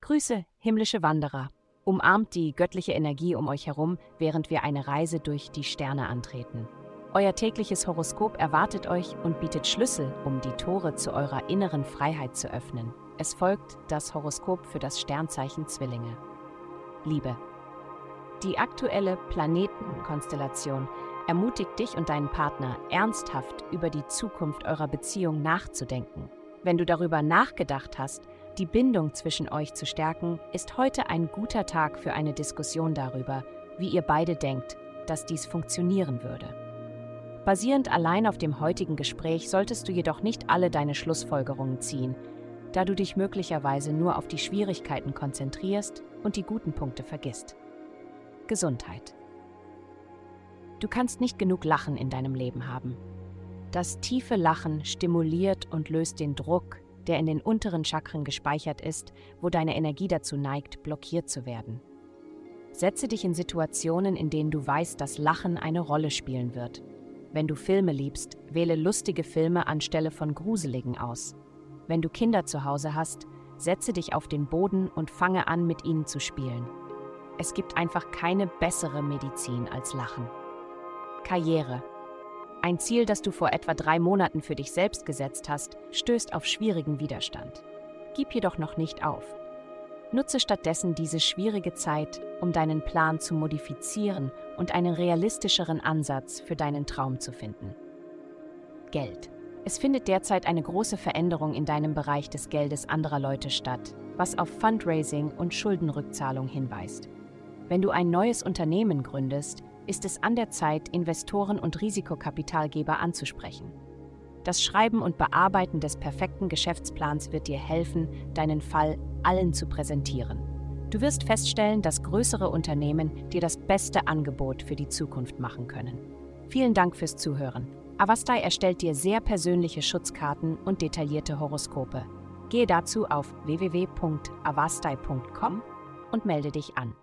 Grüße, himmlische Wanderer. Umarmt die göttliche Energie um euch herum, während wir eine Reise durch die Sterne antreten. Euer tägliches Horoskop erwartet euch und bietet Schlüssel, um die Tore zu eurer inneren Freiheit zu öffnen. Es folgt das Horoskop für das Sternzeichen Zwillinge. Liebe. Die aktuelle Planetenkonstellation ermutigt dich und deinen Partner ernsthaft über die Zukunft eurer Beziehung nachzudenken. Wenn du darüber nachgedacht hast, die Bindung zwischen euch zu stärken, ist heute ein guter Tag für eine Diskussion darüber, wie ihr beide denkt, dass dies funktionieren würde. Basierend allein auf dem heutigen Gespräch solltest du jedoch nicht alle deine Schlussfolgerungen ziehen, da du dich möglicherweise nur auf die Schwierigkeiten konzentrierst und die guten Punkte vergisst. Gesundheit. Du kannst nicht genug Lachen in deinem Leben haben. Das tiefe Lachen stimuliert und löst den Druck, der in den unteren Chakren gespeichert ist, wo deine Energie dazu neigt, blockiert zu werden. Setze dich in Situationen, in denen du weißt, dass Lachen eine Rolle spielen wird. Wenn du Filme liebst, wähle lustige Filme anstelle von gruseligen aus. Wenn du Kinder zu Hause hast, setze dich auf den Boden und fange an, mit ihnen zu spielen. Es gibt einfach keine bessere Medizin als Lachen. Karriere. Ein Ziel, das du vor etwa drei Monaten für dich selbst gesetzt hast, stößt auf schwierigen Widerstand. Gib jedoch noch nicht auf. Nutze stattdessen diese schwierige Zeit, um deinen Plan zu modifizieren und einen realistischeren Ansatz für deinen Traum zu finden. Geld. Es findet derzeit eine große Veränderung in deinem Bereich des Geldes anderer Leute statt, was auf Fundraising und Schuldenrückzahlung hinweist. Wenn du ein neues Unternehmen gründest, ist es an der Zeit, Investoren und Risikokapitalgeber anzusprechen. Das Schreiben und Bearbeiten des perfekten Geschäftsplans wird dir helfen, deinen Fall allen zu präsentieren. Du wirst feststellen, dass größere Unternehmen dir das beste Angebot für die Zukunft machen können. Vielen Dank fürs Zuhören. Avastai erstellt dir sehr persönliche Schutzkarten und detaillierte Horoskope. Gehe dazu auf www.avastai.com und melde dich an.